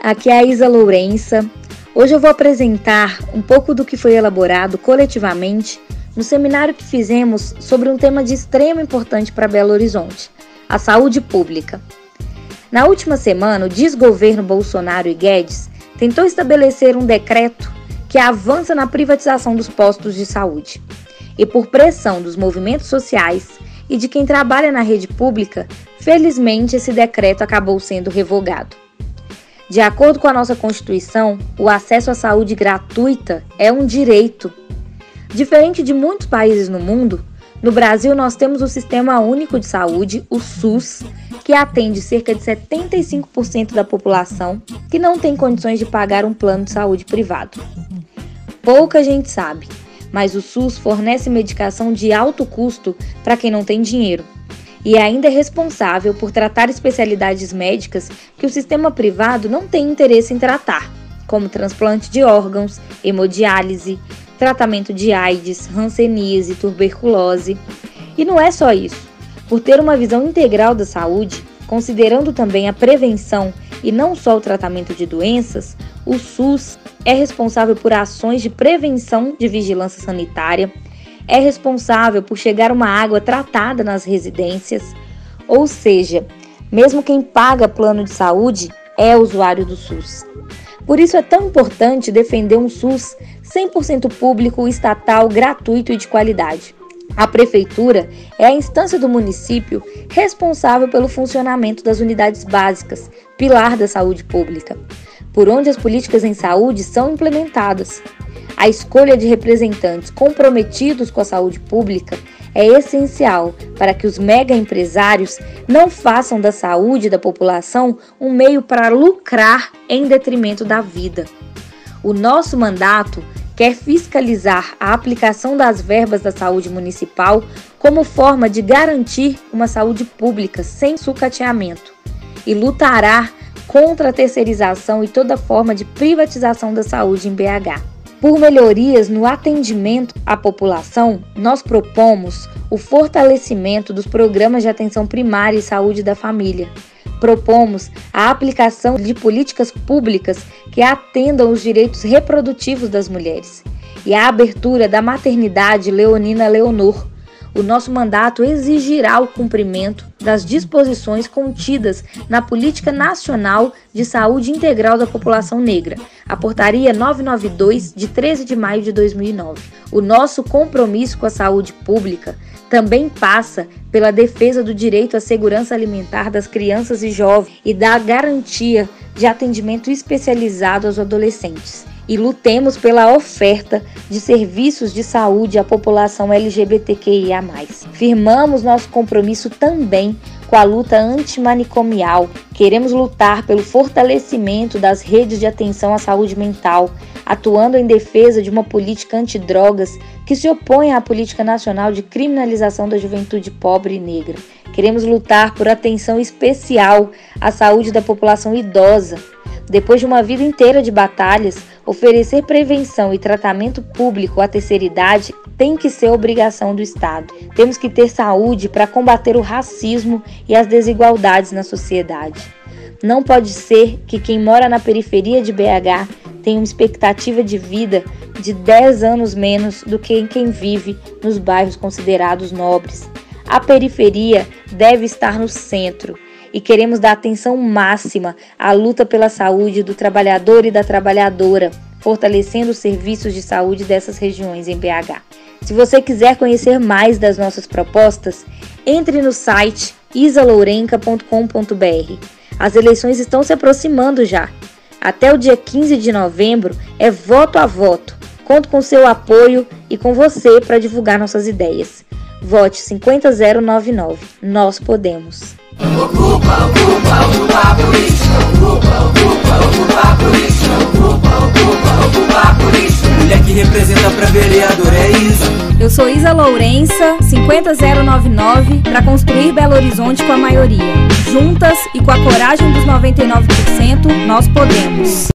aqui é a Isa Lourença. Hoje eu vou apresentar um pouco do que foi elaborado coletivamente no seminário que fizemos sobre um tema de extrema importância para Belo Horizonte, a saúde pública. Na última semana, o desgoverno Bolsonaro e Guedes tentou estabelecer um decreto que avança na privatização dos postos de saúde. E por pressão dos movimentos sociais e de quem trabalha na rede pública, felizmente esse decreto acabou sendo revogado. De acordo com a nossa Constituição, o acesso à saúde gratuita é um direito. Diferente de muitos países no mundo, no Brasil nós temos o Sistema Único de Saúde, o SUS, que atende cerca de 75% da população que não tem condições de pagar um plano de saúde privado. Pouca gente sabe, mas o SUS fornece medicação de alto custo para quem não tem dinheiro e ainda é responsável por tratar especialidades médicas que o sistema privado não tem interesse em tratar, como transplante de órgãos, hemodiálise, tratamento de AIDS, hanseníase, tuberculose. E não é só isso. Por ter uma visão integral da saúde, considerando também a prevenção e não só o tratamento de doenças, o SUS é responsável por ações de prevenção de vigilância sanitária, é responsável por chegar uma água tratada nas residências, ou seja, mesmo quem paga plano de saúde é usuário do SUS. Por isso é tão importante defender um SUS 100% público, estatal, gratuito e de qualidade. A prefeitura é a instância do município responsável pelo funcionamento das unidades básicas, pilar da saúde pública, por onde as políticas em saúde são implementadas. A escolha de representantes comprometidos com a saúde pública é essencial para que os mega empresários não façam da saúde da população um meio para lucrar em detrimento da vida. O nosso mandato quer fiscalizar a aplicação das verbas da saúde municipal como forma de garantir uma saúde pública sem sucateamento e lutará contra a terceirização e toda forma de privatização da saúde em BH. Por melhorias no atendimento à população, nós propomos o fortalecimento dos programas de atenção primária e saúde da família. Propomos a aplicação de políticas públicas que atendam os direitos reprodutivos das mulheres e a abertura da maternidade Leonina Leonor, o nosso mandato exigirá o cumprimento das disposições contidas na Política Nacional de Saúde Integral da População Negra, a Portaria 992, de 13 de maio de 2009. O nosso compromisso com a saúde pública também passa pela defesa do direito à segurança alimentar das crianças e jovens e da garantia de atendimento especializado aos adolescentes e lutemos pela oferta de serviços de saúde à população LGBTQIA. Firmamos nosso compromisso também com a luta antimanicomial. Queremos lutar pelo fortalecimento das redes de atenção à saúde mental, atuando em defesa de uma política antidrogas que se opõe à política nacional de criminalização da juventude pobre e negra. Queremos lutar por atenção especial à saúde da população idosa depois de uma vida inteira de batalhas, oferecer prevenção e tratamento público à terceira idade tem que ser obrigação do Estado. Temos que ter saúde para combater o racismo e as desigualdades na sociedade. Não pode ser que quem mora na periferia de BH tenha uma expectativa de vida de 10 anos menos do que quem vive nos bairros considerados nobres. A periferia deve estar no centro e queremos dar atenção máxima à luta pela saúde do trabalhador e da trabalhadora, fortalecendo os serviços de saúde dessas regiões em BH. Se você quiser conhecer mais das nossas propostas, entre no site isalourenca.com.br. As eleições estão se aproximando já. Até o dia 15 de novembro é voto a voto. Conto com seu apoio e com você para divulgar nossas ideias. Vote 50099. Nós podemos. Ocupa, ocupa, ocupa política. Ocupa, ocupa, ocupa política. Ocupa, ocupa, ocupa política. Mulher que representa pra vereador, é isso. Eu sou Isa Lourença, 50099, para construir Belo Horizonte com a maioria. Juntas e com a coragem dos 99%, nós podemos.